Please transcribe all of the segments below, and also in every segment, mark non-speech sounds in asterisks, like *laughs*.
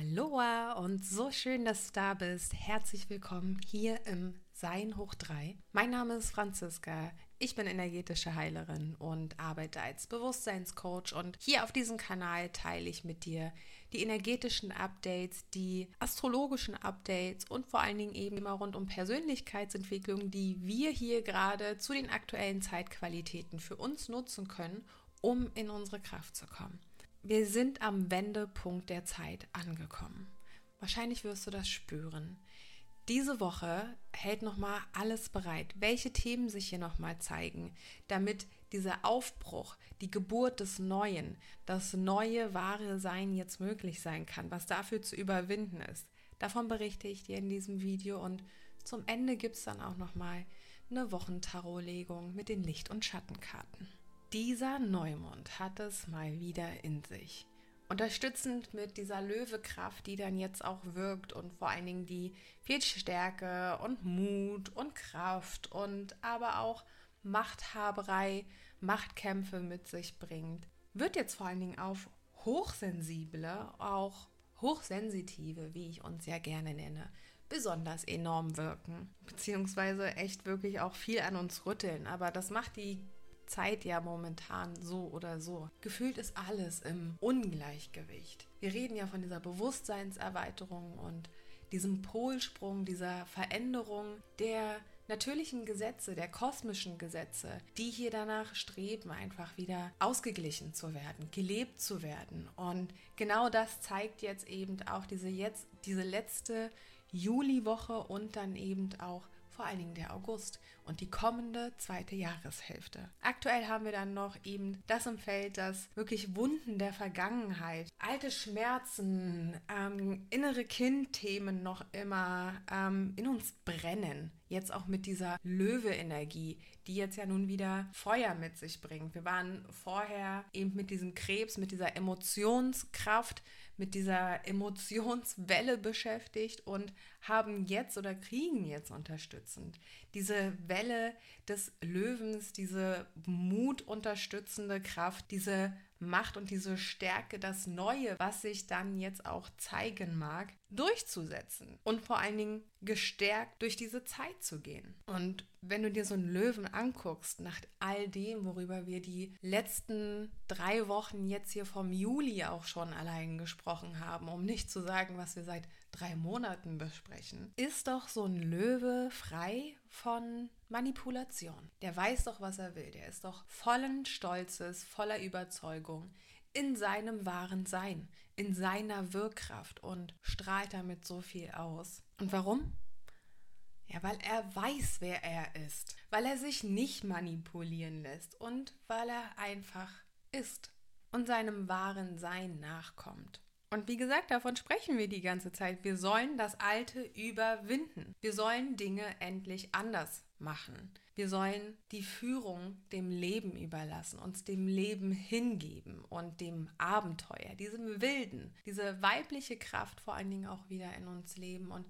Aloha und so schön, dass du da bist. Herzlich willkommen hier im Sein hoch 3. Mein Name ist Franziska. Ich bin energetische Heilerin und arbeite als Bewusstseinscoach und hier auf diesem Kanal teile ich mit dir die energetischen Updates, die astrologischen Updates und vor allen Dingen eben immer rund um Persönlichkeitsentwicklung, die wir hier gerade zu den aktuellen Zeitqualitäten für uns nutzen können, um in unsere Kraft zu kommen. Wir sind am Wendepunkt der Zeit angekommen. Wahrscheinlich wirst du das spüren. Diese Woche hält nochmal alles bereit, welche Themen sich hier nochmal zeigen, damit dieser Aufbruch, die Geburt des Neuen, das neue wahre Sein jetzt möglich sein kann, was dafür zu überwinden ist. Davon berichte ich dir in diesem Video und zum Ende gibt es dann auch nochmal eine Wochentarotlegung mit den Licht- und Schattenkarten. Dieser Neumond hat es mal wieder in sich. Unterstützend mit dieser Löwekraft, die dann jetzt auch wirkt und vor allen Dingen die viel Stärke und Mut und Kraft und aber auch Machthaberei, Machtkämpfe mit sich bringt, wird jetzt vor allen Dingen auf Hochsensible, auch Hochsensitive, wie ich uns ja gerne nenne, besonders enorm wirken. Beziehungsweise echt wirklich auch viel an uns rütteln. Aber das macht die Zeit ja momentan so oder so. Gefühlt ist alles im Ungleichgewicht. Wir reden ja von dieser Bewusstseinserweiterung und diesem Polsprung, dieser Veränderung der natürlichen Gesetze, der kosmischen Gesetze, die hier danach streben, einfach wieder ausgeglichen zu werden, gelebt zu werden. Und genau das zeigt jetzt eben auch diese jetzt diese letzte Juliwoche und dann eben auch vor allen Dingen der August und die kommende zweite Jahreshälfte. Aktuell haben wir dann noch eben das im Feld, das wirklich Wunden der Vergangenheit, alte Schmerzen, ähm, innere Kindthemen noch immer ähm, in uns brennen. Jetzt auch mit dieser Löwe-Energie, die jetzt ja nun wieder Feuer mit sich bringt. Wir waren vorher eben mit diesem Krebs, mit dieser Emotionskraft, mit dieser Emotionswelle *laughs* beschäftigt und haben jetzt oder kriegen jetzt unterstützend diese Welle des Löwens, diese mutunterstützende Kraft, diese Macht und diese Stärke, das Neue, was sich dann jetzt auch zeigen mag, durchzusetzen und vor allen Dingen gestärkt durch diese Zeit zu gehen. Und wenn du dir so einen Löwen anguckst, nach all dem, worüber wir die letzten drei Wochen jetzt hier vom Juli auch schon allein gesprochen haben, um nicht zu sagen, was wir seit drei Monaten besprechen, ist doch so ein Löwe frei von Manipulation. Der weiß doch, was er will. Der ist doch vollen Stolzes, voller Überzeugung in seinem wahren Sein, in seiner Wirkkraft und strahlt damit so viel aus. Und warum? Ja, weil er weiß, wer er ist, weil er sich nicht manipulieren lässt und weil er einfach ist und seinem wahren Sein nachkommt. Und wie gesagt, davon sprechen wir die ganze Zeit. Wir sollen das Alte überwinden. Wir sollen Dinge endlich anders machen. Wir sollen die Führung dem Leben überlassen, uns dem Leben hingeben und dem Abenteuer, diesem Wilden, diese weibliche Kraft vor allen Dingen auch wieder in uns leben und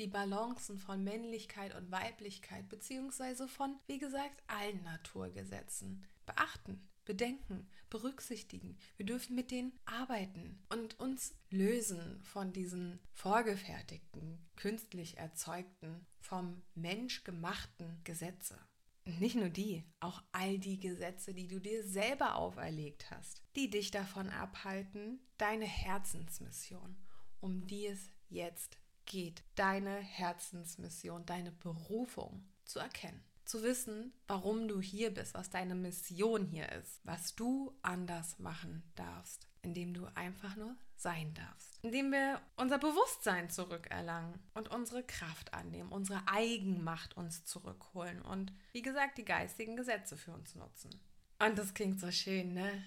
die Balancen von Männlichkeit und Weiblichkeit, beziehungsweise von, wie gesagt, allen Naturgesetzen beachten bedenken, berücksichtigen. Wir dürfen mit denen arbeiten und uns lösen von diesen vorgefertigten, künstlich erzeugten, vom Mensch gemachten Gesetze. Und nicht nur die, auch all die Gesetze, die du dir selber auferlegt hast, die dich davon abhalten, deine Herzensmission, um die es jetzt geht, deine Herzensmission, deine Berufung zu erkennen zu wissen, warum du hier bist, was deine Mission hier ist, was du anders machen darfst, indem du einfach nur sein darfst, indem wir unser Bewusstsein zurückerlangen und unsere Kraft annehmen, unsere Eigenmacht uns zurückholen und wie gesagt die geistigen Gesetze für uns nutzen. Und das klingt so schön, ne?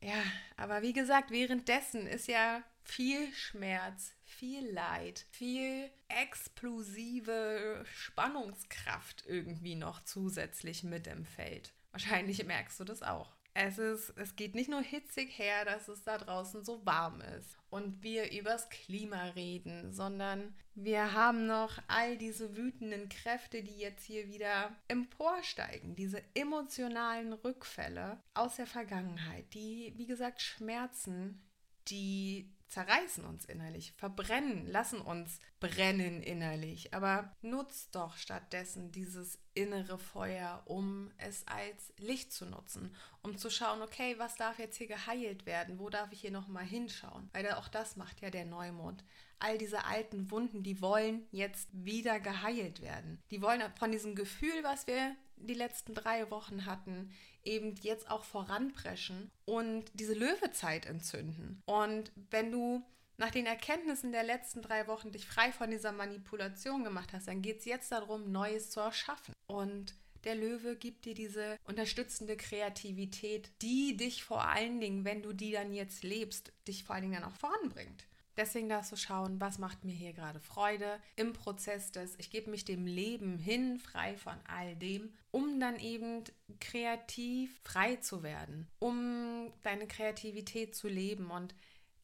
Ja, aber wie gesagt, währenddessen ist ja viel Schmerz, viel Leid, viel explosive Spannungskraft irgendwie noch zusätzlich mit im Feld. Wahrscheinlich *laughs* merkst du das auch. Es, ist, es geht nicht nur hitzig her, dass es da draußen so warm ist und wir übers Klima reden, sondern wir haben noch all diese wütenden Kräfte, die jetzt hier wieder emporsteigen, diese emotionalen Rückfälle aus der Vergangenheit, die, wie gesagt, Schmerzen, die zerreißen uns innerlich, verbrennen, lassen uns brennen innerlich. Aber nutzt doch stattdessen dieses innere Feuer, um es als Licht zu nutzen, um zu schauen, okay, was darf jetzt hier geheilt werden? Wo darf ich hier nochmal hinschauen? Weil auch das macht ja der Neumond. All diese alten Wunden, die wollen jetzt wieder geheilt werden. Die wollen von diesem Gefühl, was wir die letzten drei Wochen hatten, eben jetzt auch voranpreschen und diese Löwezeit entzünden. Und wenn du nach den Erkenntnissen der letzten drei Wochen dich frei von dieser Manipulation gemacht hast, dann geht es jetzt darum, Neues zu erschaffen. Und der Löwe gibt dir diese unterstützende Kreativität, die dich vor allen Dingen, wenn du die dann jetzt lebst, dich vor allen Dingen dann auch voranbringt. Deswegen darfst du schauen, was macht mir hier gerade Freude im Prozess des, ich gebe mich dem Leben hin, frei von all dem, um dann eben kreativ frei zu werden, um deine Kreativität zu leben und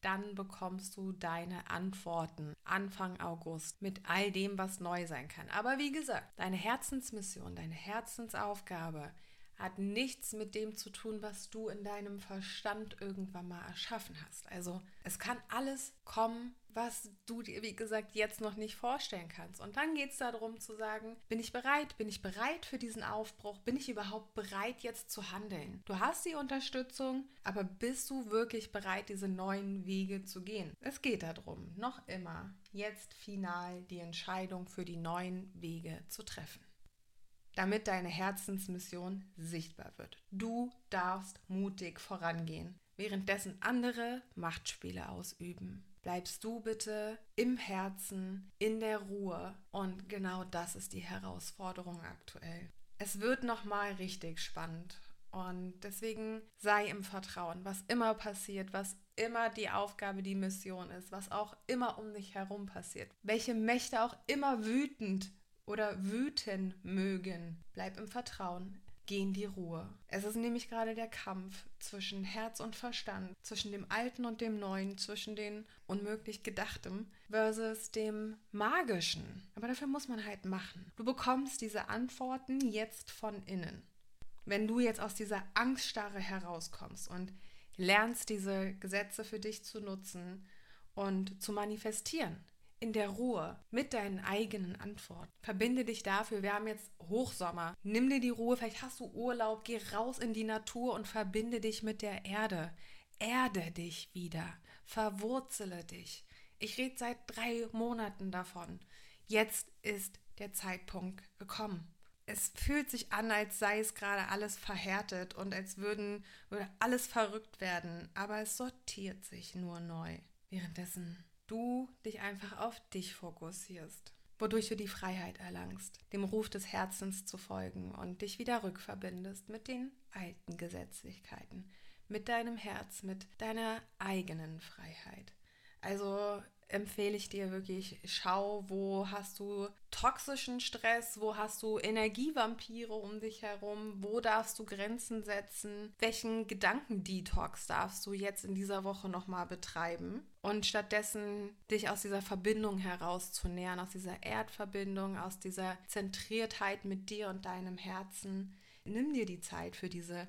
dann bekommst du deine Antworten Anfang August mit all dem, was neu sein kann. Aber wie gesagt, deine Herzensmission, deine Herzensaufgabe hat nichts mit dem zu tun, was du in deinem Verstand irgendwann mal erschaffen hast. Also es kann alles kommen, was du dir, wie gesagt, jetzt noch nicht vorstellen kannst. Und dann geht es darum zu sagen, bin ich bereit? Bin ich bereit für diesen Aufbruch? Bin ich überhaupt bereit, jetzt zu handeln? Du hast die Unterstützung, aber bist du wirklich bereit, diese neuen Wege zu gehen? Es geht darum, noch immer, jetzt final die Entscheidung für die neuen Wege zu treffen damit deine Herzensmission sichtbar wird. Du darfst mutig vorangehen, währenddessen andere Machtspiele ausüben. Bleibst du bitte im Herzen, in der Ruhe und genau das ist die Herausforderung aktuell. Es wird noch mal richtig spannend und deswegen sei im Vertrauen, was immer passiert, was immer die Aufgabe, die Mission ist, was auch immer um dich herum passiert, welche Mächte auch immer wütend oder wüten mögen. Bleib im Vertrauen. Geh in die Ruhe. Es ist nämlich gerade der Kampf zwischen Herz und Verstand, zwischen dem Alten und dem Neuen, zwischen dem unmöglich Gedachtem versus dem Magischen. Aber dafür muss man halt machen. Du bekommst diese Antworten jetzt von innen. Wenn du jetzt aus dieser Angststarre herauskommst und lernst, diese Gesetze für dich zu nutzen und zu manifestieren, in der Ruhe mit deinen eigenen Antworten. Verbinde dich dafür. Wir haben jetzt Hochsommer. Nimm dir die Ruhe. Vielleicht hast du Urlaub. Geh raus in die Natur und verbinde dich mit der Erde. Erde dich wieder. Verwurzele dich. Ich rede seit drei Monaten davon. Jetzt ist der Zeitpunkt gekommen. Es fühlt sich an, als sei es gerade alles verhärtet und als würden, würde alles verrückt werden, aber es sortiert sich nur neu. Währenddessen du dich einfach auf dich fokussierst, wodurch du die Freiheit erlangst, dem Ruf des Herzens zu folgen und dich wieder rückverbindest mit den alten Gesetzlichkeiten, mit deinem Herz, mit deiner eigenen Freiheit. Also empfehle ich dir wirklich, schau, wo hast du toxischen Stress, wo hast du Energievampire um dich herum, wo darfst du Grenzen setzen, welchen Gedankendetox darfst du jetzt in dieser Woche nochmal betreiben und stattdessen dich aus dieser Verbindung heraus zu nähern, aus dieser Erdverbindung, aus dieser Zentriertheit mit dir und deinem Herzen. Nimm dir die Zeit für diese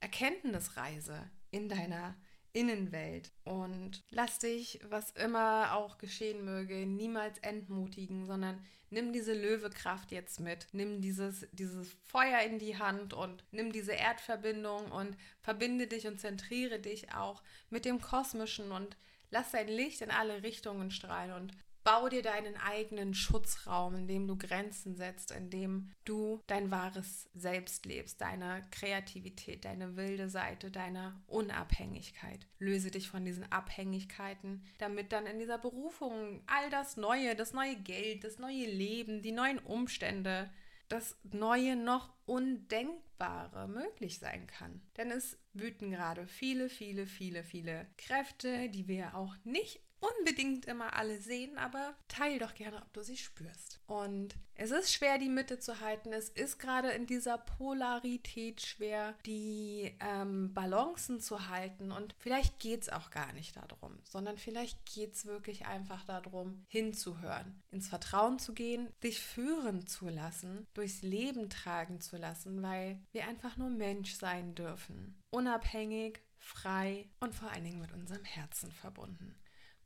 Erkenntnisreise in deiner Innenwelt. Und lass dich, was immer auch geschehen möge, niemals entmutigen, sondern nimm diese Löwekraft jetzt mit. Nimm dieses, dieses Feuer in die Hand und nimm diese Erdverbindung und verbinde dich und zentriere dich auch mit dem Kosmischen und lass dein Licht in alle Richtungen strahlen und Bau dir deinen eigenen Schutzraum, in dem du Grenzen setzt, in dem du dein wahres Selbst lebst, deine Kreativität, deine wilde Seite, deine Unabhängigkeit. Löse dich von diesen Abhängigkeiten, damit dann in dieser Berufung all das Neue, das neue Geld, das neue Leben, die neuen Umstände, das Neue noch Undenkbare möglich sein kann. Denn es wüten gerade viele, viele, viele, viele Kräfte, die wir auch nicht unbedingt immer alle sehen, aber teil doch gerne, ob du sie spürst. Und es ist schwer, die Mitte zu halten. Es ist gerade in dieser Polarität schwer, die ähm, Balancen zu halten. Und vielleicht geht es auch gar nicht darum, sondern vielleicht geht es wirklich einfach darum, hinzuhören, ins Vertrauen zu gehen, dich führen zu lassen, durchs Leben tragen zu lassen, weil wir einfach nur Mensch sein dürfen. Unabhängig, frei und vor allen Dingen mit unserem Herzen verbunden.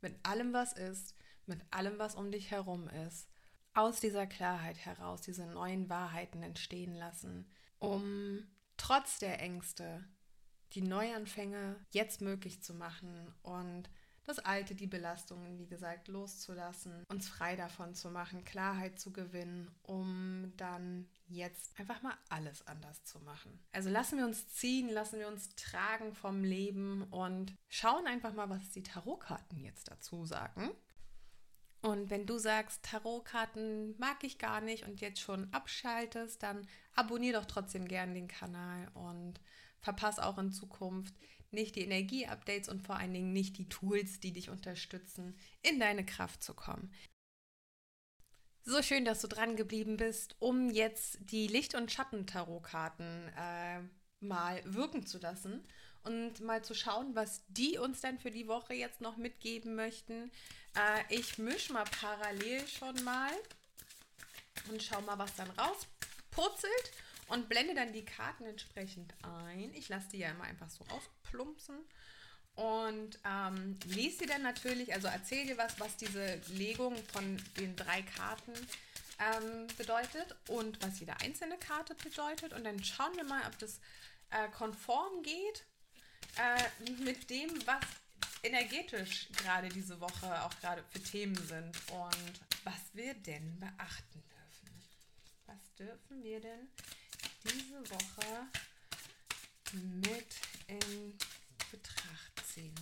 Mit allem, was ist, mit allem, was um dich herum ist, aus dieser Klarheit heraus diese neuen Wahrheiten entstehen lassen, um trotz der Ängste die Neuanfänge jetzt möglich zu machen und das Alte, die Belastungen, wie gesagt, loszulassen, uns frei davon zu machen, Klarheit zu gewinnen, um dann jetzt einfach mal alles anders zu machen. Also lassen wir uns ziehen, lassen wir uns tragen vom Leben und schauen einfach mal, was die Tarotkarten jetzt dazu sagen. Und wenn du sagst, Tarotkarten mag ich gar nicht und jetzt schon abschaltest, dann abonnier doch trotzdem gerne den Kanal und verpass auch in Zukunft nicht die Energie-Updates und vor allen Dingen nicht die Tools, die dich unterstützen, in deine Kraft zu kommen. So schön, dass du dran geblieben bist, um jetzt die Licht- und Schatten-Tarotkarten äh, mal wirken zu lassen und mal zu schauen, was die uns dann für die Woche jetzt noch mitgeben möchten. Äh, ich mische mal parallel schon mal und schau mal, was dann rauspurzelt und blende dann die Karten entsprechend ein. Ich lasse die ja immer einfach so ausplumpsen und ähm, lese dir dann natürlich, also erzähl dir was, was diese Legung von den drei Karten ähm, bedeutet und was jede einzelne Karte bedeutet. Und dann schauen wir mal, ob das äh, konform geht äh, mit dem, was energetisch gerade diese Woche auch gerade für Themen sind und was wir denn beachten dürfen. Was dürfen wir denn diese Woche mit in Betracht ziehen.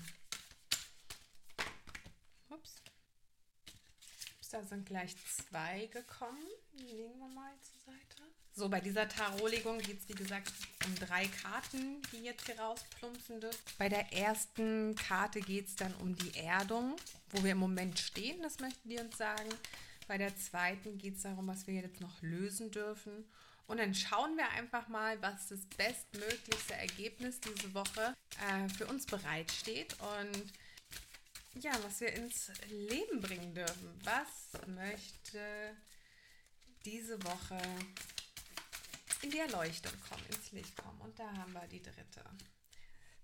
Ups. Ups, da sind gleich zwei gekommen. Die legen wir mal zur Seite. So, bei dieser Tarotlegung geht es wie gesagt um drei Karten, die jetzt hier rausplumpsen dürfen. Bei der ersten Karte geht es dann um die Erdung, wo wir im Moment stehen, das möchten die uns sagen. Bei der zweiten geht es darum, was wir jetzt noch lösen dürfen. Und dann schauen wir einfach mal, was das bestmöglichste Ergebnis diese Woche äh, für uns bereitsteht und ja, was wir ins Leben bringen dürfen. Was möchte diese Woche in die Erleuchtung kommen, ins Licht kommen? Und da haben wir die dritte.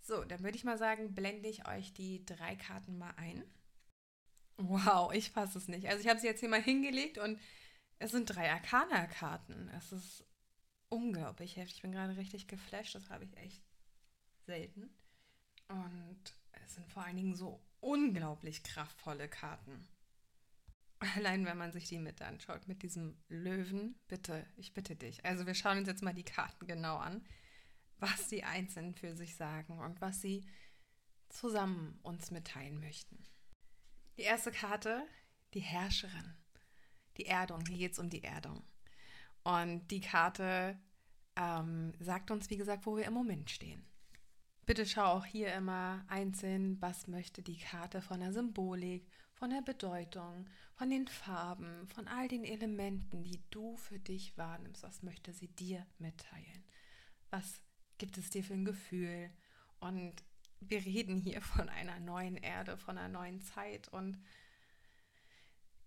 So, dann würde ich mal sagen, blende ich euch die drei Karten mal ein. Wow, ich fasse es nicht. Also ich habe sie jetzt hier mal hingelegt und es sind drei Arcana-Karten. Es ist unglaublich heftig. Ich bin gerade richtig geflasht. Das habe ich echt selten. Und es sind vor allen Dingen so unglaublich kraftvolle Karten. Allein wenn man sich die mit anschaut, mit diesem Löwen, bitte, ich bitte dich. Also wir schauen uns jetzt mal die Karten genau an, was die einzeln für sich sagen und was sie zusammen uns mitteilen möchten. Die erste Karte, die Herrscherin. Die Erdung, hier geht es um die Erdung. Und die Karte ähm, sagt uns, wie gesagt, wo wir im Moment stehen. Bitte schau auch hier immer einzeln, was möchte die Karte von der Symbolik, von der Bedeutung, von den Farben, von all den Elementen, die du für dich wahrnimmst. Was möchte sie dir mitteilen? Was gibt es dir für ein Gefühl? Und wir reden hier von einer neuen Erde, von einer neuen Zeit und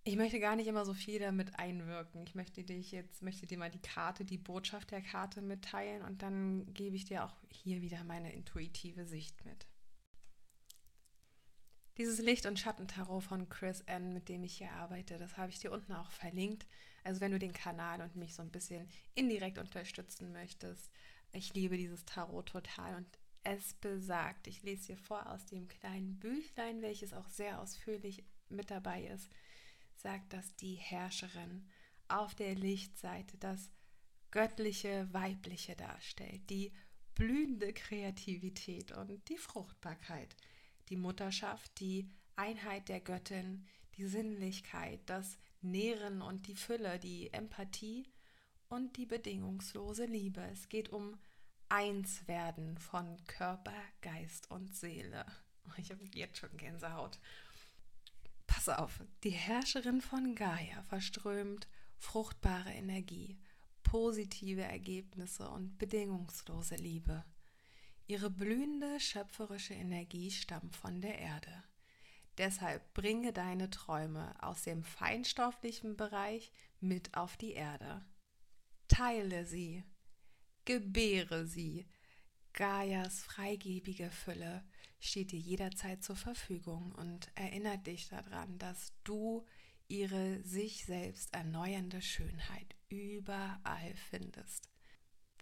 ich möchte gar nicht immer so viel damit einwirken. Ich möchte dich jetzt, möchte dir mal die Karte, die Botschaft der Karte mitteilen und dann gebe ich dir auch hier wieder meine intuitive Sicht mit. Dieses Licht- und Schattentarot von Chris N., mit dem ich hier arbeite, das habe ich dir unten auch verlinkt. Also wenn du den Kanal und mich so ein bisschen indirekt unterstützen möchtest, ich liebe dieses Tarot total und es besagt, ich lese hier vor aus dem kleinen Büchlein, welches auch sehr ausführlich mit dabei ist, sagt, dass die Herrscherin auf der Lichtseite das göttliche Weibliche darstellt, die blühende Kreativität und die Fruchtbarkeit, die Mutterschaft, die Einheit der Göttin, die Sinnlichkeit, das Nähren und die Fülle, die Empathie und die bedingungslose Liebe. Es geht um Einswerden von Körper, Geist und Seele. Ich habe jetzt schon Gänsehaut. Pass auf, die Herrscherin von Gaia verströmt fruchtbare Energie, positive Ergebnisse und bedingungslose Liebe. Ihre blühende schöpferische Energie stammt von der Erde. Deshalb bringe deine Träume aus dem feinstofflichen Bereich mit auf die Erde. Teile sie, gebäre sie, Gaias freigebige Fülle steht dir jederzeit zur Verfügung und erinnert dich daran, dass du ihre sich selbst erneuernde Schönheit überall findest.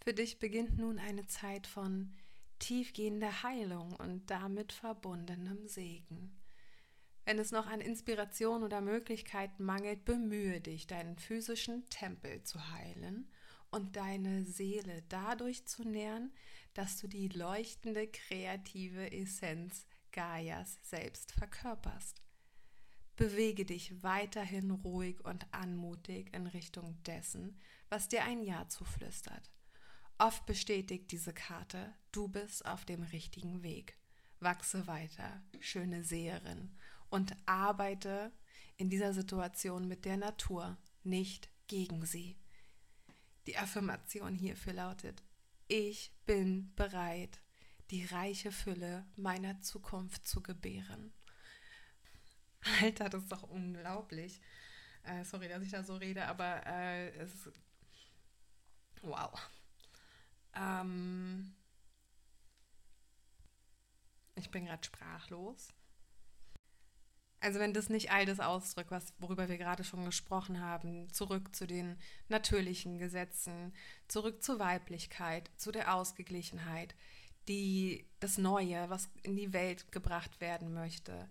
Für dich beginnt nun eine Zeit von tiefgehender Heilung und damit verbundenem Segen. Wenn es noch an Inspiration oder Möglichkeiten mangelt, bemühe dich, deinen physischen Tempel zu heilen und deine Seele dadurch zu nähren, dass du die leuchtende kreative Essenz Gaias selbst verkörperst. Bewege dich weiterhin ruhig und anmutig in Richtung dessen, was dir ein Ja zuflüstert. Oft bestätigt diese Karte, du bist auf dem richtigen Weg. Wachse weiter, schöne Seherin, und arbeite in dieser Situation mit der Natur, nicht gegen sie. Die Affirmation hierfür lautet, ich bin bereit, die reiche Fülle meiner Zukunft zu gebären. Alter, das ist doch unglaublich. Äh, sorry, dass ich da so rede, aber äh, es ist. Wow. Ähm, ich bin gerade sprachlos. Also wenn das nicht all das ausdrückt, was, worüber wir gerade schon gesprochen haben, zurück zu den natürlichen Gesetzen, zurück zur Weiblichkeit, zu der Ausgeglichenheit, die, das Neue, was in die Welt gebracht werden möchte,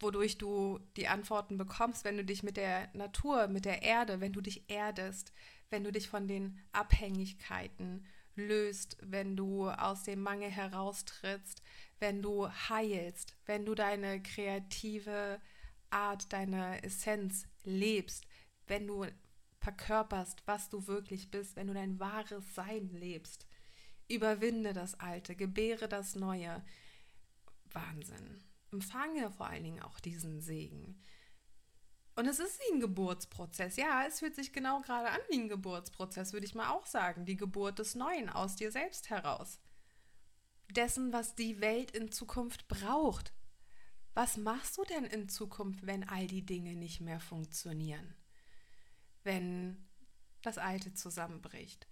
wodurch du die Antworten bekommst, wenn du dich mit der Natur, mit der Erde, wenn du dich erdest, wenn du dich von den Abhängigkeiten löst, wenn du aus dem Mangel heraustrittst, wenn du heilst, wenn du deine kreative Art, deine Essenz lebst, wenn du verkörperst, was du wirklich bist, wenn du dein wahres Sein lebst. Überwinde das Alte, gebäre das Neue. Wahnsinn. Empfange vor allen Dingen auch diesen Segen. Und es ist wie ein Geburtsprozess. Ja, es fühlt sich genau gerade an wie ein Geburtsprozess, würde ich mal auch sagen. Die Geburt des Neuen aus dir selbst heraus. Dessen, was die Welt in Zukunft braucht. Was machst du denn in Zukunft, wenn all die Dinge nicht mehr funktionieren? Wenn das Alte zusammenbricht?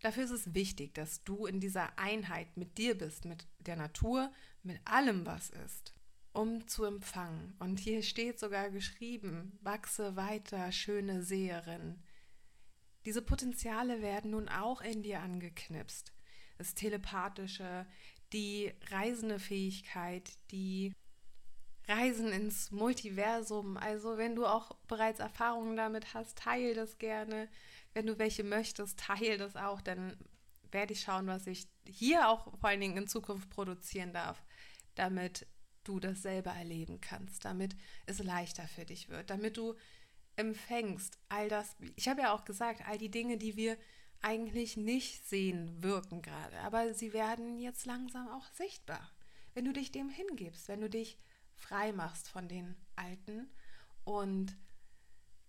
Dafür ist es wichtig, dass du in dieser Einheit mit dir bist, mit der Natur, mit allem, was ist um zu empfangen. Und hier steht sogar geschrieben, wachse weiter, schöne Seherin. Diese Potenziale werden nun auch in dir angeknipst. Das Telepathische, die reisende Fähigkeit, die Reisen ins Multiversum. Also wenn du auch bereits Erfahrungen damit hast, teile das gerne. Wenn du welche möchtest, teile das auch. Dann werde ich schauen, was ich hier auch vor allen Dingen in Zukunft produzieren darf, damit du das selber erleben kannst, damit es leichter für dich wird, damit du empfängst all das. Ich habe ja auch gesagt, all die Dinge, die wir eigentlich nicht sehen, wirken gerade, aber sie werden jetzt langsam auch sichtbar. Wenn du dich dem hingibst, wenn du dich frei machst von den Alten. Und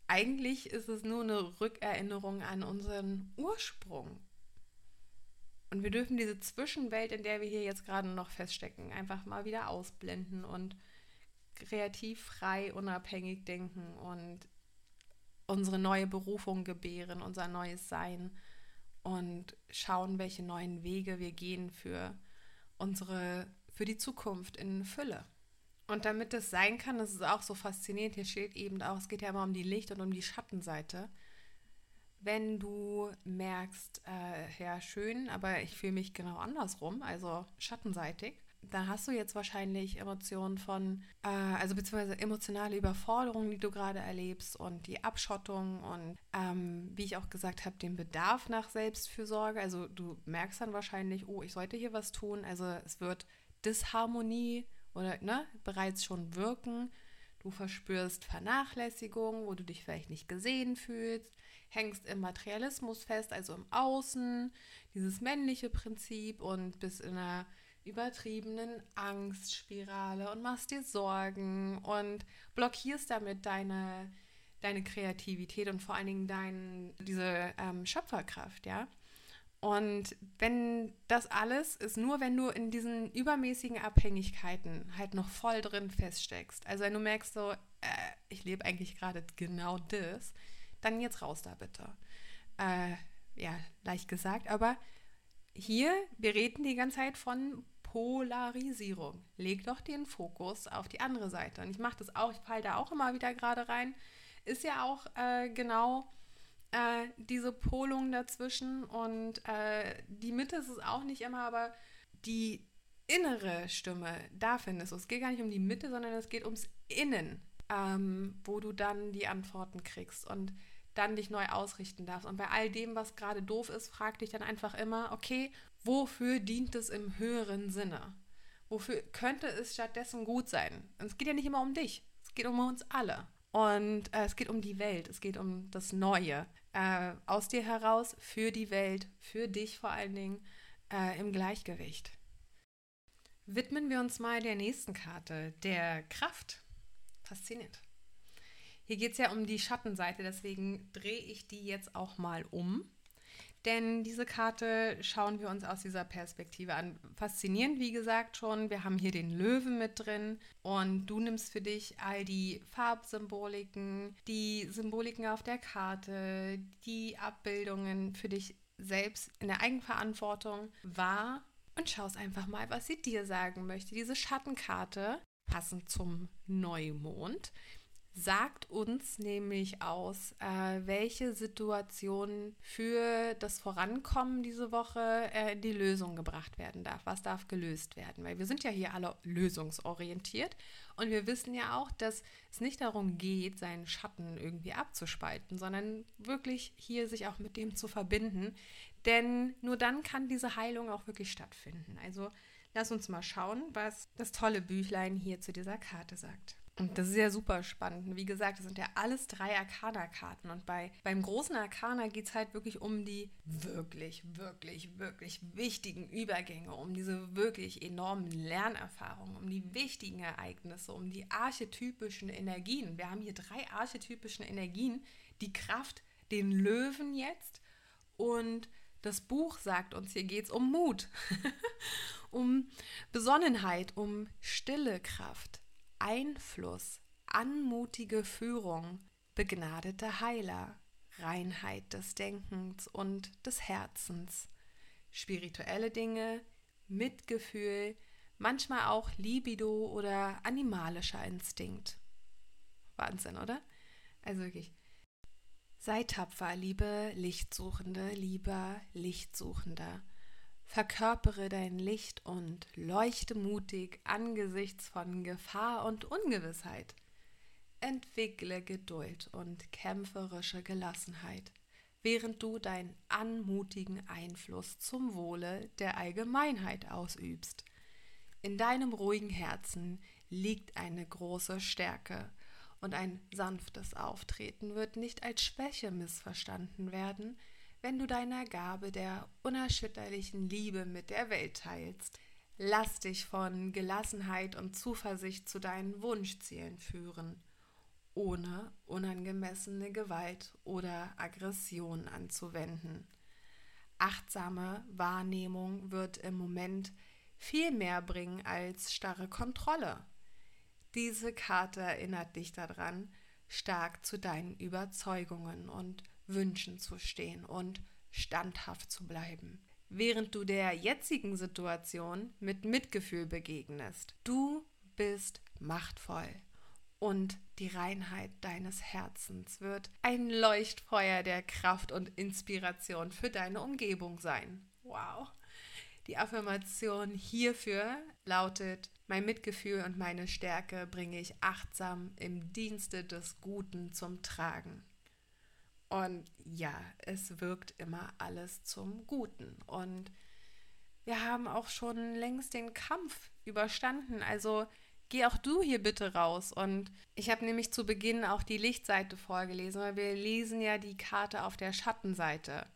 eigentlich ist es nur eine Rückerinnerung an unseren Ursprung, und wir dürfen diese Zwischenwelt, in der wir hier jetzt gerade noch feststecken, einfach mal wieder ausblenden und kreativ, frei, unabhängig denken und unsere neue Berufung gebären, unser neues Sein und schauen, welche neuen Wege wir gehen für unsere, für die Zukunft in Fülle. Und damit das sein kann, das ist auch so faszinierend, hier steht eben auch, es geht ja immer um die Licht- und um die Schattenseite wenn du merkst, äh, ja, schön, aber ich fühle mich genau andersrum, also schattenseitig, dann hast du jetzt wahrscheinlich Emotionen von, äh, also beziehungsweise emotionale Überforderung, die du gerade erlebst und die Abschottung und ähm, wie ich auch gesagt habe, den Bedarf nach Selbstfürsorge. Also du merkst dann wahrscheinlich, oh, ich sollte hier was tun. Also es wird Disharmonie oder ne, bereits schon wirken. Du verspürst Vernachlässigung, wo du dich vielleicht nicht gesehen fühlst hängst im Materialismus fest, also im Außen, dieses männliche Prinzip und bist in einer übertriebenen Angstspirale und machst dir Sorgen und blockierst damit deine, deine Kreativität und vor allen Dingen dein, diese ähm, Schöpferkraft, ja. Und wenn das alles ist, nur wenn du in diesen übermäßigen Abhängigkeiten halt noch voll drin feststeckst, also wenn du merkst so, äh, ich lebe eigentlich gerade genau das, dann jetzt raus da bitte. Äh, ja, leicht gesagt, aber hier, wir reden die ganze Zeit von Polarisierung. Leg doch den Fokus auf die andere Seite. Und ich mache das auch, ich falle da auch immer wieder gerade rein. Ist ja auch äh, genau äh, diese Polung dazwischen. Und äh, die Mitte ist es auch nicht immer, aber die innere Stimme, da findest du. Es geht gar nicht um die Mitte, sondern es geht ums Innen, ähm, wo du dann die Antworten kriegst. Und dann dich neu ausrichten darfst. Und bei all dem, was gerade doof ist, frag dich dann einfach immer, okay, wofür dient es im höheren Sinne? Wofür könnte es stattdessen gut sein? Und es geht ja nicht immer um dich, es geht um uns alle. Und äh, es geht um die Welt, es geht um das Neue. Äh, aus dir heraus, für die Welt, für dich vor allen Dingen, äh, im Gleichgewicht. Widmen wir uns mal der nächsten Karte, der Kraft. Faszinierend. Hier geht es ja um die Schattenseite, deswegen drehe ich die jetzt auch mal um. Denn diese Karte schauen wir uns aus dieser Perspektive an. Faszinierend, wie gesagt, schon. Wir haben hier den Löwen mit drin und du nimmst für dich all die Farbsymboliken, die Symboliken auf der Karte, die Abbildungen für dich selbst in der Eigenverantwortung wahr und schaust einfach mal, was sie dir sagen möchte. Diese Schattenkarte, passend zum Neumond, sagt uns nämlich aus, äh, welche Situation für das Vorankommen diese Woche äh, in die Lösung gebracht werden darf. Was darf gelöst werden? Weil wir sind ja hier alle lösungsorientiert und wir wissen ja auch, dass es nicht darum geht, seinen Schatten irgendwie abzuspalten, sondern wirklich hier sich auch mit dem zu verbinden. Denn nur dann kann diese Heilung auch wirklich stattfinden. Also lass uns mal schauen, was das tolle Büchlein hier zu dieser Karte sagt. Und das ist ja super spannend. Wie gesagt, das sind ja alles drei Arcana-Karten. Und bei, beim großen Arcana geht es halt wirklich um die wirklich, wirklich, wirklich wichtigen Übergänge, um diese wirklich enormen Lernerfahrungen, um die wichtigen Ereignisse, um die archetypischen Energien. Wir haben hier drei archetypischen Energien. Die Kraft, den Löwen jetzt und das Buch sagt uns, hier geht es um Mut, *laughs* um Besonnenheit, um stille Kraft Einfluss, anmutige Führung, begnadete Heiler, Reinheit des Denkens und des Herzens, spirituelle Dinge, Mitgefühl, manchmal auch Libido oder animalischer Instinkt. Wahnsinn, oder? Also wirklich. Sei tapfer, liebe Lichtsuchende, lieber Lichtsuchender. Verkörpere dein Licht und leuchte mutig angesichts von Gefahr und Ungewissheit. Entwickle Geduld und kämpferische Gelassenheit, während du deinen anmutigen Einfluss zum Wohle der Allgemeinheit ausübst. In deinem ruhigen Herzen liegt eine große Stärke, und ein sanftes Auftreten wird nicht als Schwäche missverstanden werden, wenn du deiner Gabe der unerschütterlichen Liebe mit der Welt teilst. Lass dich von Gelassenheit und Zuversicht zu deinen Wunschzielen führen, ohne unangemessene Gewalt oder Aggression anzuwenden. Achtsame Wahrnehmung wird im Moment viel mehr bringen als starre Kontrolle. Diese Karte erinnert dich daran, stark zu deinen Überzeugungen und Wünschen zu stehen und standhaft zu bleiben, während du der jetzigen Situation mit Mitgefühl begegnest. Du bist machtvoll und die Reinheit deines Herzens wird ein Leuchtfeuer der Kraft und Inspiration für deine Umgebung sein. Wow. Die Affirmation hierfür lautet, mein Mitgefühl und meine Stärke bringe ich achtsam im Dienste des Guten zum Tragen. Und ja, es wirkt immer alles zum Guten. Und wir haben auch schon längst den Kampf überstanden. Also geh auch du hier bitte raus. Und ich habe nämlich zu Beginn auch die Lichtseite vorgelesen, weil wir lesen ja die Karte auf der Schattenseite.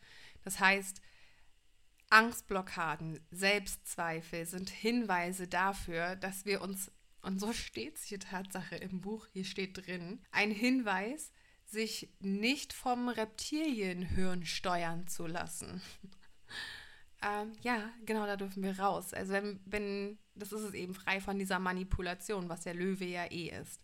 Das heißt, Angstblockaden, Selbstzweifel sind Hinweise dafür, dass wir uns, und so steht es hier Tatsache im Buch, hier steht drin, ein Hinweis, sich nicht vom Reptilienhirn steuern zu lassen. *laughs* ähm, ja, genau, da dürfen wir raus. Also wenn, wenn, das ist es eben frei von dieser Manipulation, was der Löwe ja eh ist.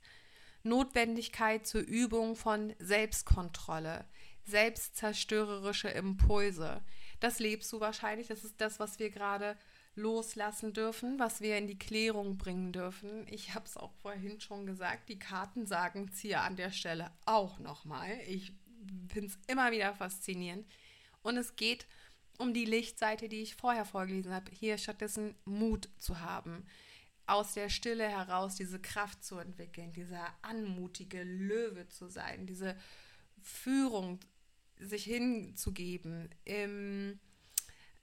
Notwendigkeit zur Übung von Selbstkontrolle, selbstzerstörerische Impulse. Das lebst du wahrscheinlich. Das ist das, was wir gerade loslassen dürfen, was wir in die Klärung bringen dürfen. Ich habe es auch vorhin schon gesagt, die Karten sagen es hier an der Stelle auch nochmal. Ich finde es immer wieder faszinierend. Und es geht um die Lichtseite, die ich vorher vorgelesen habe. Hier stattdessen Mut zu haben, aus der Stille heraus diese Kraft zu entwickeln, dieser anmutige Löwe zu sein, diese Führung sich hinzugeben, im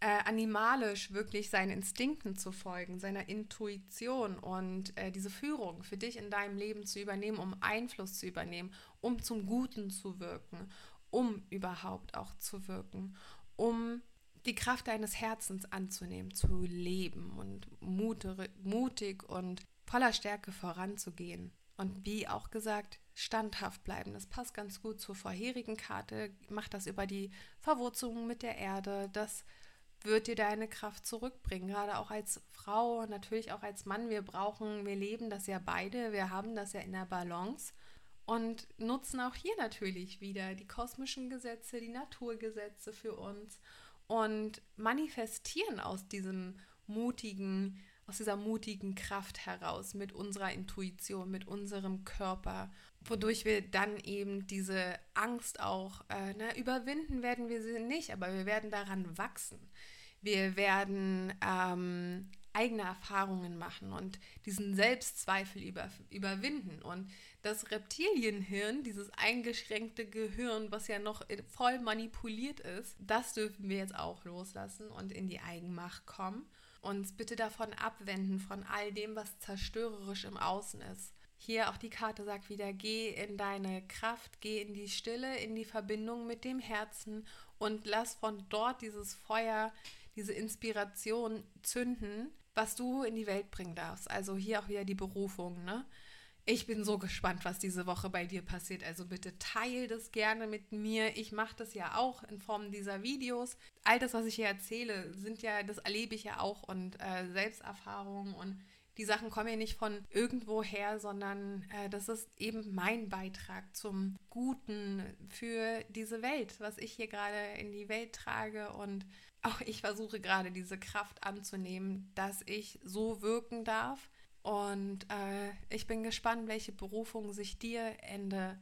äh, animalisch wirklich seinen Instinkten zu folgen, seiner Intuition und äh, diese Führung für dich in deinem Leben zu übernehmen, um Einfluss zu übernehmen, um zum Guten zu wirken, um überhaupt auch zu wirken, um die Kraft deines Herzens anzunehmen, zu leben und mutig und voller Stärke voranzugehen. Und wie auch gesagt, standhaft bleiben. Das passt ganz gut zur vorherigen Karte. Mach das über die Verwurzelung mit der Erde. Das wird dir deine Kraft zurückbringen. Gerade auch als Frau, natürlich auch als Mann. Wir brauchen, wir leben das ja beide. Wir haben das ja in der Balance und nutzen auch hier natürlich wieder die kosmischen Gesetze, die Naturgesetze für uns und manifestieren aus diesem mutigen, aus dieser mutigen Kraft heraus mit unserer Intuition, mit unserem Körper, wodurch wir dann eben diese Angst auch äh, ne, überwinden werden wir sie nicht, aber wir werden daran wachsen. Wir werden ähm, eigene Erfahrungen machen und diesen Selbstzweifel über, überwinden. Und das Reptilienhirn, dieses eingeschränkte Gehirn, was ja noch voll manipuliert ist, das dürfen wir jetzt auch loslassen und in die Eigenmacht kommen. Uns bitte davon abwenden, von all dem, was zerstörerisch im Außen ist. Hier auch die Karte sagt wieder, geh in deine Kraft, geh in die Stille, in die Verbindung mit dem Herzen und lass von dort dieses Feuer, diese Inspiration zünden, was du in die Welt bringen darfst. Also hier auch wieder die Berufung, ne? Ich bin so gespannt, was diese Woche bei dir passiert. Also bitte teile das gerne mit mir. Ich mache das ja auch in Form dieser Videos. All das, was ich hier erzähle, sind ja, das erlebe ich ja auch und äh, Selbsterfahrungen und die Sachen kommen ja nicht von irgendwo her, sondern äh, das ist eben mein Beitrag zum Guten für diese Welt, was ich hier gerade in die Welt trage und auch ich versuche gerade diese Kraft anzunehmen, dass ich so wirken darf. Und äh, ich bin gespannt, welche Berufung sich dir Ende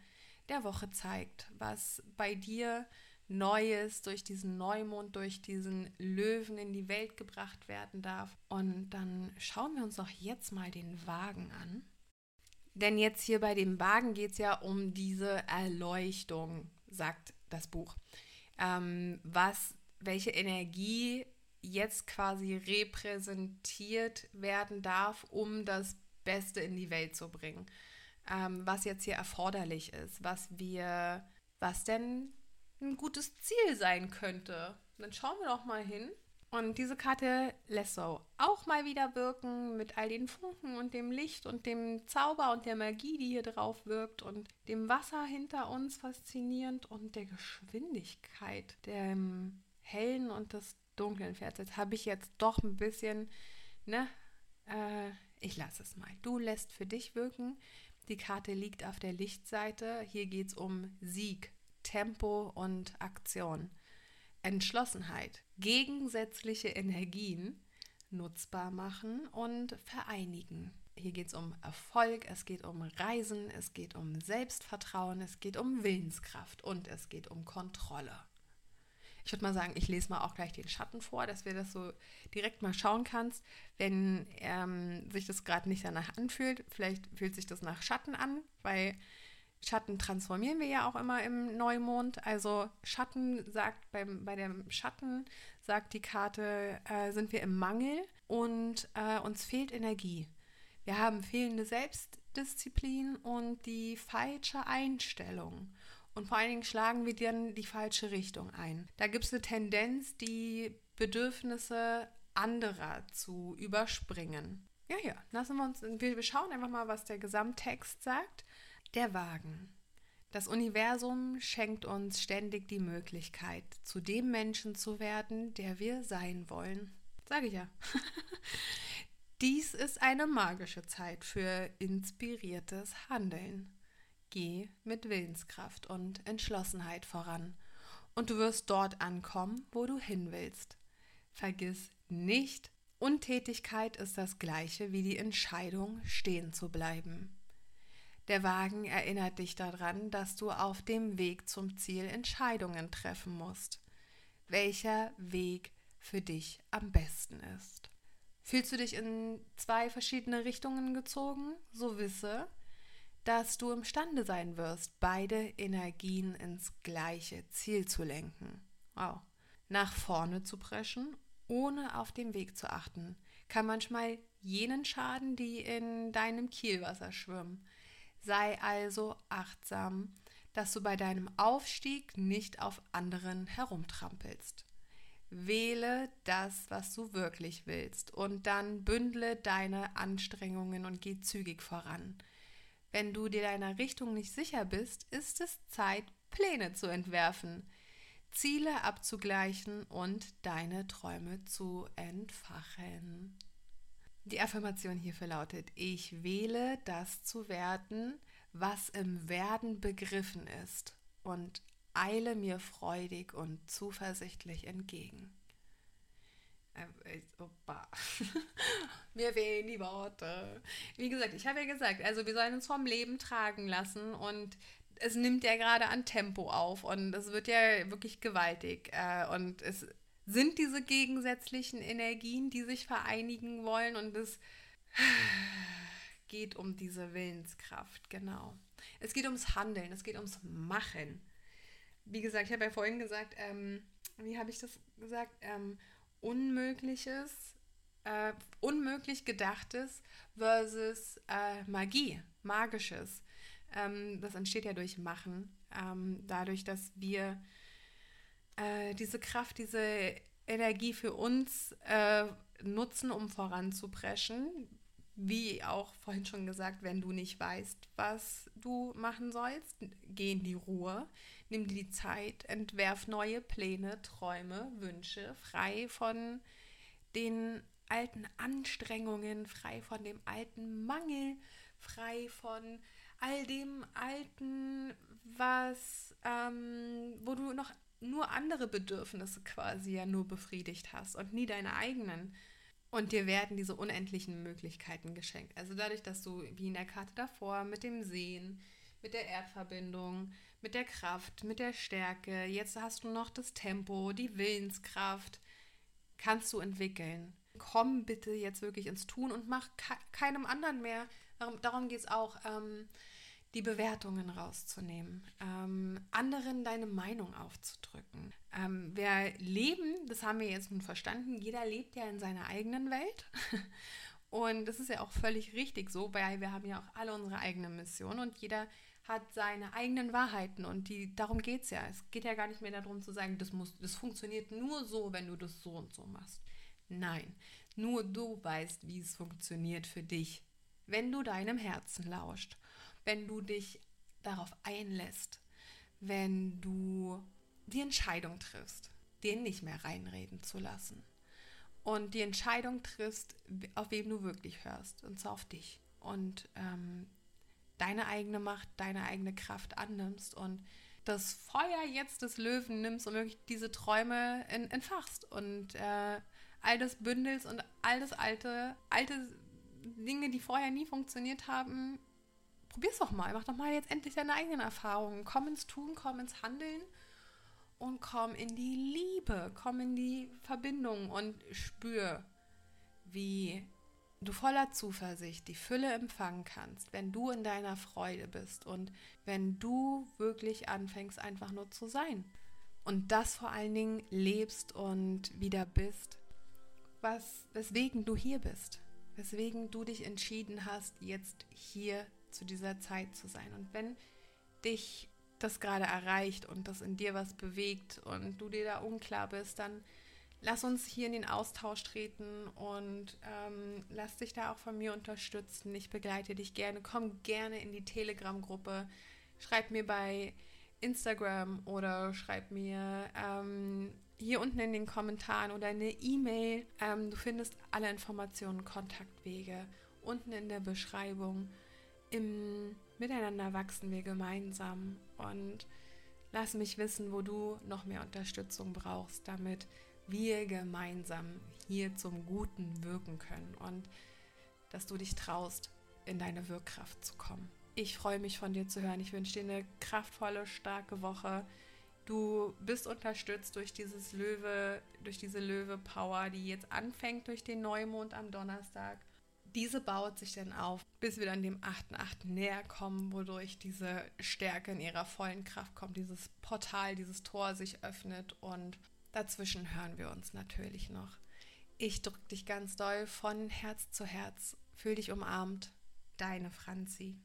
der Woche zeigt, was bei dir Neues durch diesen Neumond, durch diesen Löwen in die Welt gebracht werden darf. Und dann schauen wir uns doch jetzt mal den Wagen an. Denn jetzt hier bei dem Wagen geht es ja um diese Erleuchtung, sagt das Buch. Ähm, was welche Energie jetzt quasi repräsentiert werden darf, um das Beste in die Welt zu bringen. Ähm, was jetzt hier erforderlich ist, was wir, was denn ein gutes Ziel sein könnte. Dann schauen wir doch mal hin. Und diese Karte lässt so auch mal wieder wirken mit all den Funken und dem Licht und dem Zauber und der Magie, die hier drauf wirkt und dem Wasser hinter uns faszinierend und der Geschwindigkeit, dem hellen und des dunklen Pferds. Jetzt habe ich jetzt doch ein bisschen, ne, äh, ich lasse es mal. Du lässt für dich wirken. Die Karte liegt auf der Lichtseite. Hier geht es um Sieg, Tempo und Aktion. Entschlossenheit, gegensätzliche Energien nutzbar machen und vereinigen. Hier geht es um Erfolg, es geht um Reisen, es geht um Selbstvertrauen, es geht um Willenskraft und es geht um Kontrolle. Ich würde mal sagen, ich lese mal auch gleich den Schatten vor, dass wir das so direkt mal schauen kannst. Wenn ähm, sich das gerade nicht danach anfühlt, vielleicht fühlt sich das nach Schatten an, weil Schatten transformieren wir ja auch immer im Neumond. Also Schatten sagt beim, bei dem Schatten sagt die Karte, äh, sind wir im Mangel und äh, uns fehlt Energie. Wir haben fehlende Selbstdisziplin und die falsche Einstellung. Und vor allen Dingen schlagen wir dann die falsche Richtung ein. Da gibt es eine Tendenz, die Bedürfnisse anderer zu überspringen. Ja, ja, lassen wir uns, wir schauen einfach mal, was der Gesamttext sagt. Der Wagen. Das Universum schenkt uns ständig die Möglichkeit, zu dem Menschen zu werden, der wir sein wollen. Sage ich ja. *laughs* Dies ist eine magische Zeit für inspiriertes Handeln. Geh mit Willenskraft und Entschlossenheit voran und du wirst dort ankommen, wo du hin willst. Vergiss nicht, Untätigkeit ist das gleiche wie die Entscheidung, stehen zu bleiben. Der Wagen erinnert dich daran, dass du auf dem Weg zum Ziel Entscheidungen treffen musst. Welcher Weg für dich am besten ist. Fühlst du dich in zwei verschiedene Richtungen gezogen? So wisse, dass du imstande sein wirst, beide Energien ins gleiche Ziel zu lenken. Wow. Nach vorne zu preschen, ohne auf dem Weg zu achten, kann manchmal jenen schaden, die in deinem Kielwasser schwimmen. Sei also achtsam, dass du bei deinem Aufstieg nicht auf anderen herumtrampelst. Wähle das, was du wirklich willst und dann bündle deine Anstrengungen und geh zügig voran. Wenn du dir deiner Richtung nicht sicher bist, ist es Zeit, Pläne zu entwerfen, Ziele abzugleichen und deine Träume zu entfachen. Die Affirmation hierfür lautet, ich wähle das zu werden, was im Werden begriffen ist und eile mir freudig und zuversichtlich entgegen. Äh, opa. *laughs* mir fehlen die Worte. Wie gesagt, ich habe ja gesagt, also wir sollen uns vom Leben tragen lassen und es nimmt ja gerade an Tempo auf und es wird ja wirklich gewaltig. Äh, und es sind diese gegensätzlichen Energien, die sich vereinigen wollen und es *sighs* geht um diese Willenskraft, genau. Es geht ums Handeln, es geht ums Machen. Wie gesagt, ich habe ja vorhin gesagt, ähm, wie habe ich das gesagt? Ähm, Unmögliches, äh, unmöglich Gedachtes versus äh, Magie, Magisches. Ähm, das entsteht ja durch Machen, ähm, dadurch, dass wir äh, diese Kraft, diese Energie für uns äh, nutzen, um voranzupreschen. Wie auch vorhin schon gesagt, wenn du nicht weißt, was du machen sollst, geh in die Ruhe, nimm dir die Zeit, entwerf neue Pläne, Träume, Wünsche, frei von den alten Anstrengungen, frei von dem alten Mangel, frei von all dem Alten, was, ähm, wo du noch nur andere Bedürfnisse quasi ja nur befriedigt hast und nie deine eigenen. Und dir werden diese unendlichen Möglichkeiten geschenkt. Also dadurch, dass du wie in der Karte davor mit dem Sehen, mit der Erdverbindung, mit der Kraft, mit der Stärke, jetzt hast du noch das Tempo, die Willenskraft, kannst du entwickeln. Komm bitte jetzt wirklich ins Tun und mach keinem anderen mehr. Darum, geht es auch. Ähm, die Bewertungen rauszunehmen, ähm, anderen deine Meinung aufzudrücken. Ähm, wir leben, das haben wir jetzt nun verstanden, jeder lebt ja in seiner eigenen Welt. *laughs* Und das ist ja auch völlig richtig so, weil wir haben ja auch alle unsere eigene Mission und jeder hat seine eigenen Wahrheiten und die, darum geht es ja. Es geht ja gar nicht mehr darum zu sagen, das, muss, das funktioniert nur so, wenn du das so und so machst. Nein, nur du weißt, wie es funktioniert für dich, wenn du deinem Herzen lauscht wenn du dich darauf einlässt, wenn du die Entscheidung triffst, den nicht mehr reinreden zu lassen. Und die Entscheidung triffst, auf wem du wirklich hörst, und zwar auf dich. Und ähm, deine eigene Macht, deine eigene Kraft annimmst und das Feuer jetzt des Löwen nimmst und wirklich diese Träume entfachst. Und äh, all das bündelst und all das alte, alte Dinge, die vorher nie funktioniert haben, probier's doch mal. Mach doch mal jetzt endlich deine eigenen Erfahrungen. Komm ins Tun, komm ins Handeln und komm in die Liebe, komm in die Verbindung und spür, wie du voller Zuversicht die Fülle empfangen kannst, wenn du in deiner Freude bist und wenn du wirklich anfängst, einfach nur zu sein. Und das vor allen Dingen lebst und wieder bist, was, weswegen du hier bist, weswegen du dich entschieden hast, jetzt hier zu dieser Zeit zu sein. Und wenn dich das gerade erreicht und das in dir was bewegt und du dir da unklar bist, dann lass uns hier in den Austausch treten und ähm, lass dich da auch von mir unterstützen. Ich begleite dich gerne. Komm gerne in die Telegram-Gruppe. Schreib mir bei Instagram oder schreib mir ähm, hier unten in den Kommentaren oder eine E-Mail. Ähm, du findest alle Informationen, Kontaktwege unten in der Beschreibung im Miteinander wachsen wir gemeinsam und lass mich wissen, wo du noch mehr Unterstützung brauchst, damit wir gemeinsam hier zum Guten wirken können und dass du dich traust, in deine Wirkkraft zu kommen. Ich freue mich von dir zu hören. Ich wünsche dir eine kraftvolle, starke Woche. Du bist unterstützt durch dieses Löwe, durch diese Löwe-Power, die jetzt anfängt durch den Neumond am Donnerstag. Diese baut sich dann auf, bis wir dann dem 8.8. näher kommen, wodurch diese Stärke in ihrer vollen Kraft kommt, dieses Portal, dieses Tor sich öffnet und dazwischen hören wir uns natürlich noch. Ich drücke dich ganz doll von Herz zu Herz. Fühl dich umarmt. Deine Franzi.